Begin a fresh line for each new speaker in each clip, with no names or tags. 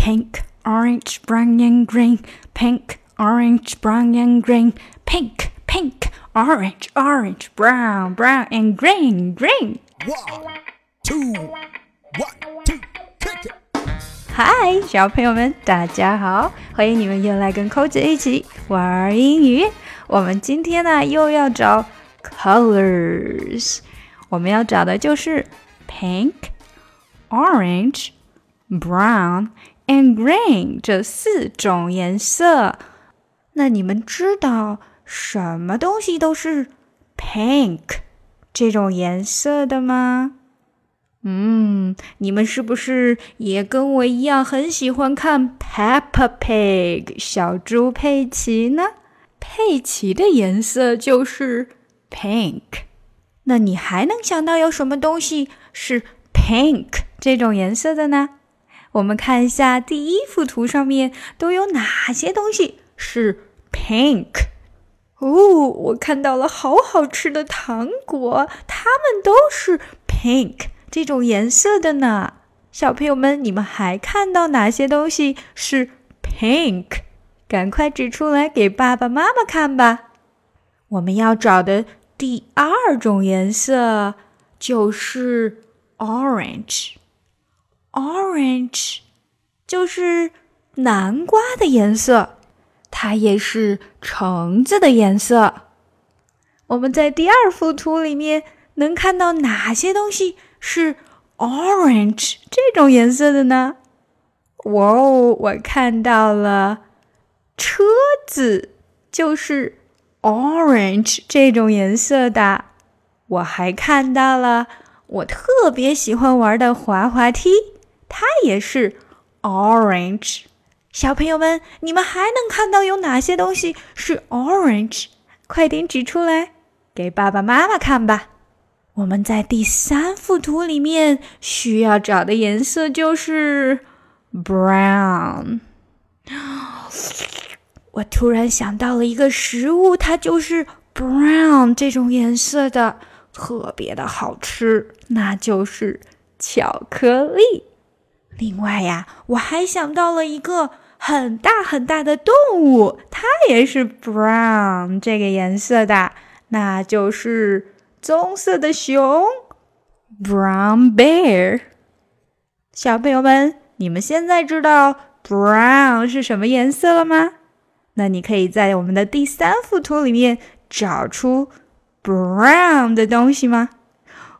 Pink, orange, brown and green. Pink, orange, brown and green. Pink, pink, orange, orange, brown, brown and green, green.
One, two, one, two, kick it.
嗨，小朋友们，大家好！欢迎你们又来跟扣姐一起玩英语。我们今天呢又要找 colors，我们要找的就是 pink、orange、brown and green 这四种颜色。那你们知道什么东西都是 pink 这种颜色的吗？嗯，你们是不是也跟我一样很喜欢看 Peppa Pig 小猪佩奇呢？佩奇的颜色就是 pink。那你还能想到有什么东西是 pink 这种颜色的呢？我们看一下第一幅图上面都有哪些东西是 pink。哦，我看到了好好吃的糖果，它们都是 pink。这种颜色的呢，小朋友们，你们还看到哪些东西是 pink？赶快指出来给爸爸妈妈看吧。我们要找的第二种颜色就是 orange。Orange 就是南瓜的颜色，它也是橙子的颜色。我们在第二幅图里面能看到哪些东西？是 orange 这种颜色的呢？哇哦，我看到了车子就是 orange 这种颜色的。我还看到了我特别喜欢玩的滑滑梯，它也是 orange。小朋友们，你们还能看到有哪些东西是 orange？快点指出来给爸爸妈妈看吧。我们在第三幅图里面需要找的颜色就是 brown。我突然想到了一个食物，它就是 brown 这种颜色的，特别的好吃，那就是巧克力。另外呀，我还想到了一个很大很大的动物，它也是 brown 这个颜色的，那就是。棕色的熊，brown bear。小朋友们，你们现在知道 brown 是什么颜色了吗？那你可以在我们的第三幅图里面找出 brown 的东西吗？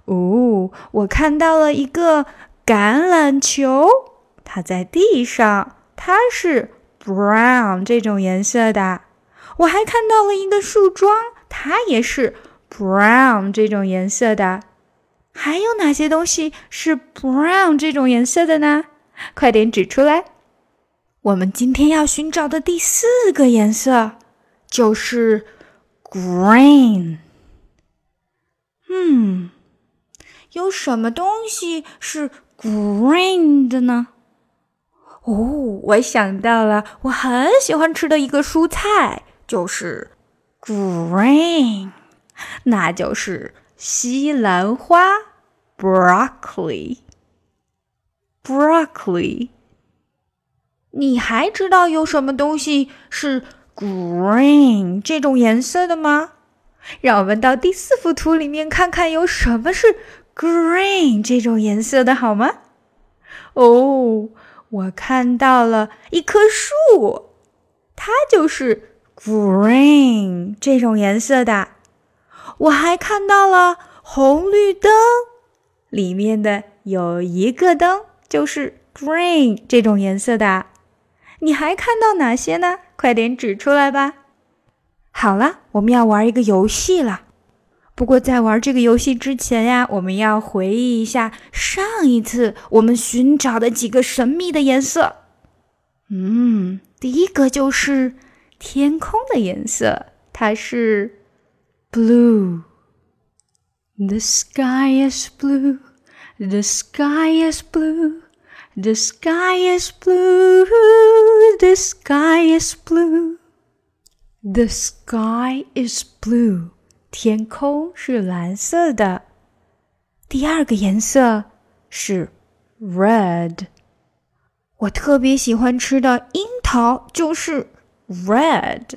哦，我看到了一个橄榄球，它在地上，它是 brown 这种颜色的。我还看到了一个树桩，它也是。brown 这种颜色的，还有哪些东西是 brown 这种颜色的呢？快点指出来！我们今天要寻找的第四个颜色就是 green。嗯，有什么东西是 green 的呢？哦，我想到了，我很喜欢吃的一个蔬菜就是 green。那就是西兰花，broccoli，broccoli。你还知道有什么东西是 green 这种颜色的吗？让我们到第四幅图里面看看有什么是 green 这种颜色的好吗？哦，我看到了一棵树，它就是 green 这种颜色的。我还看到了红绿灯，里面的有一个灯就是 green 这种颜色的。你还看到哪些呢？快点指出来吧。好了，我们要玩一个游戏了。不过在玩这个游戏之前呀，我们要回忆一下上一次我们寻找的几个神秘的颜色。嗯，第一个就是天空的颜色，它是。blue. The sky is blue. The sky is blue. The sky is blue. The sky is blue. The sky is blue. 天空是蓝色的。第二个颜色是 red。我特别喜欢吃的樱桃就是 red。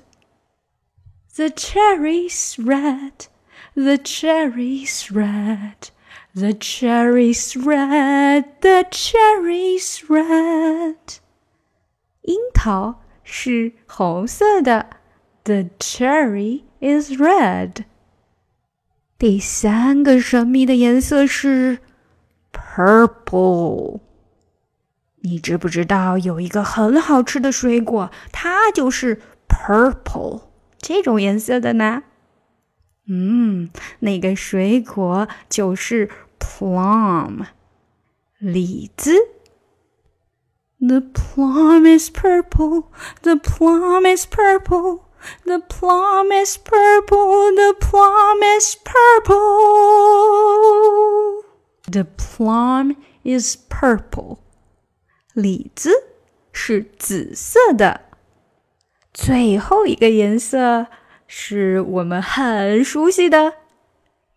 The cherry's red, the cherry's red, the cherry's red, the cherry's red。樱桃是红色的，the cherry is red。第三个神秘的颜色是 purple。你知不知道有一个很好吃的水果，它就是 purple 这种颜色的呢？嗯，那个水果就是 plum 李子。The plum is purple. The plum is purple. The plum is purple. The plum is purple. The plum is purple. 李子是紫色的。最后一个颜色是我们很熟悉的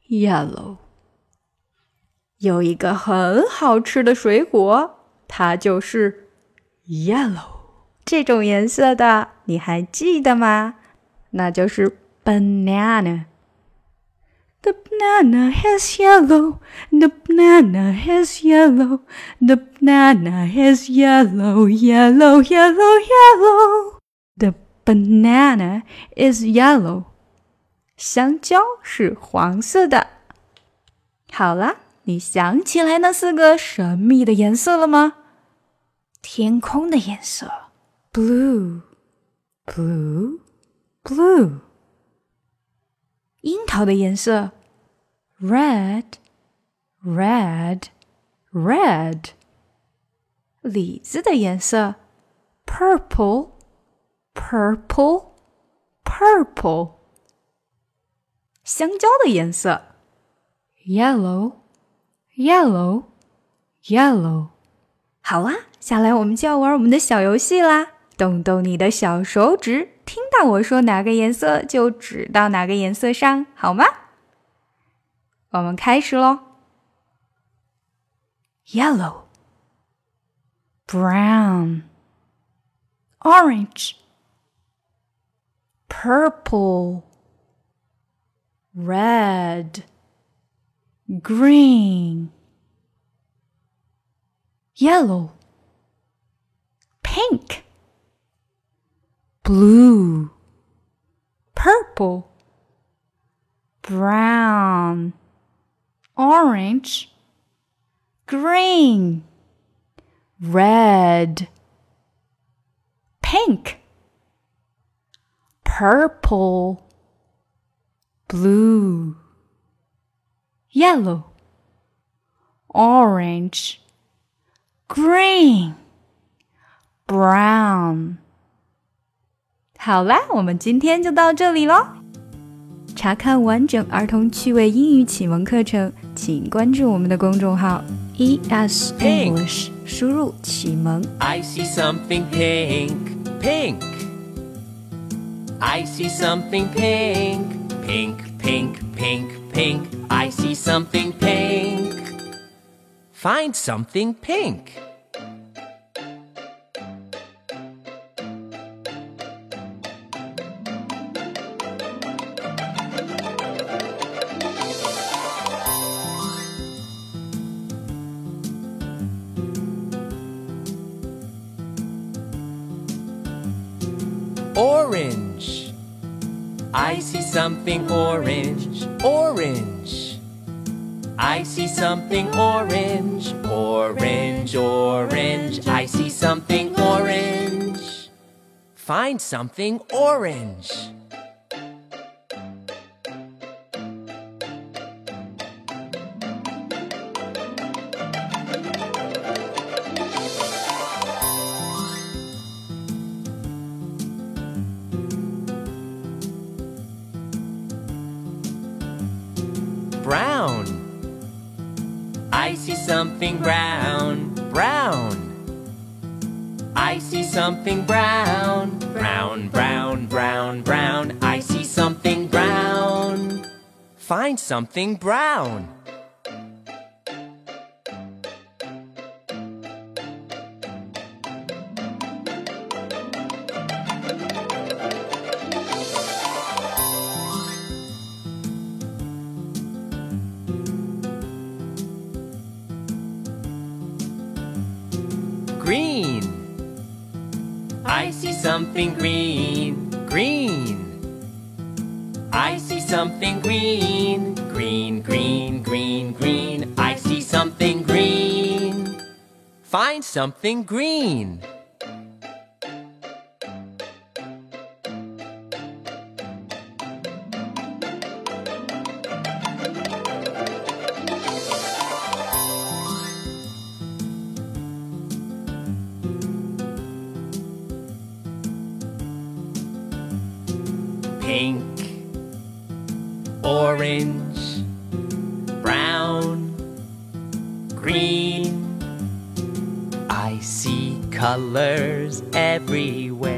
yellow。有一个很好吃的水果，它就是 yellow 这种颜色的，你还记得吗？那就是 banana。The banana is yellow. The banana is yellow. The banana is yellow, yellow, yellow, yellow. The banana is yellow. 香蕉是黄色的。好了，你想起来那四个神秘的颜色了吗？天空的颜色，blue, blue, blue。樱桃的颜色。red, red, red。李子的颜色，purple, purple, purple。香蕉的颜色，yellow, yellow, yellow。好啦，下来我们就要玩我们的小游戏啦！动动你的小手指，听到我说哪个颜色就指到哪个颜色上，好吗？我们开始喽。Yellow, brown, orange, purple, red, green, yellow, pink, blue, purple, brown orange, green, red, pink, purple, blue, yellow, orange, green, brown。好啦，我们今天就到这里喽。查看完整儿童趣味英语启蒙课程，请关注我们的公众号 ES English，输入启蒙。
I see something pink, pink. I see something pink, pink, pink, pink, pink. I see something pink. Find something pink. Orange. I see something orange, orange. I see something orange, orange, orange. I see something orange. Find something orange. I see something brown, brown. I see something brown, brown, brown, brown, brown. I see something brown. Find something brown. Something green, green. I see something green, green, green, green, green. I see something green. Find something green. Pink, orange, brown, green. I see colors everywhere.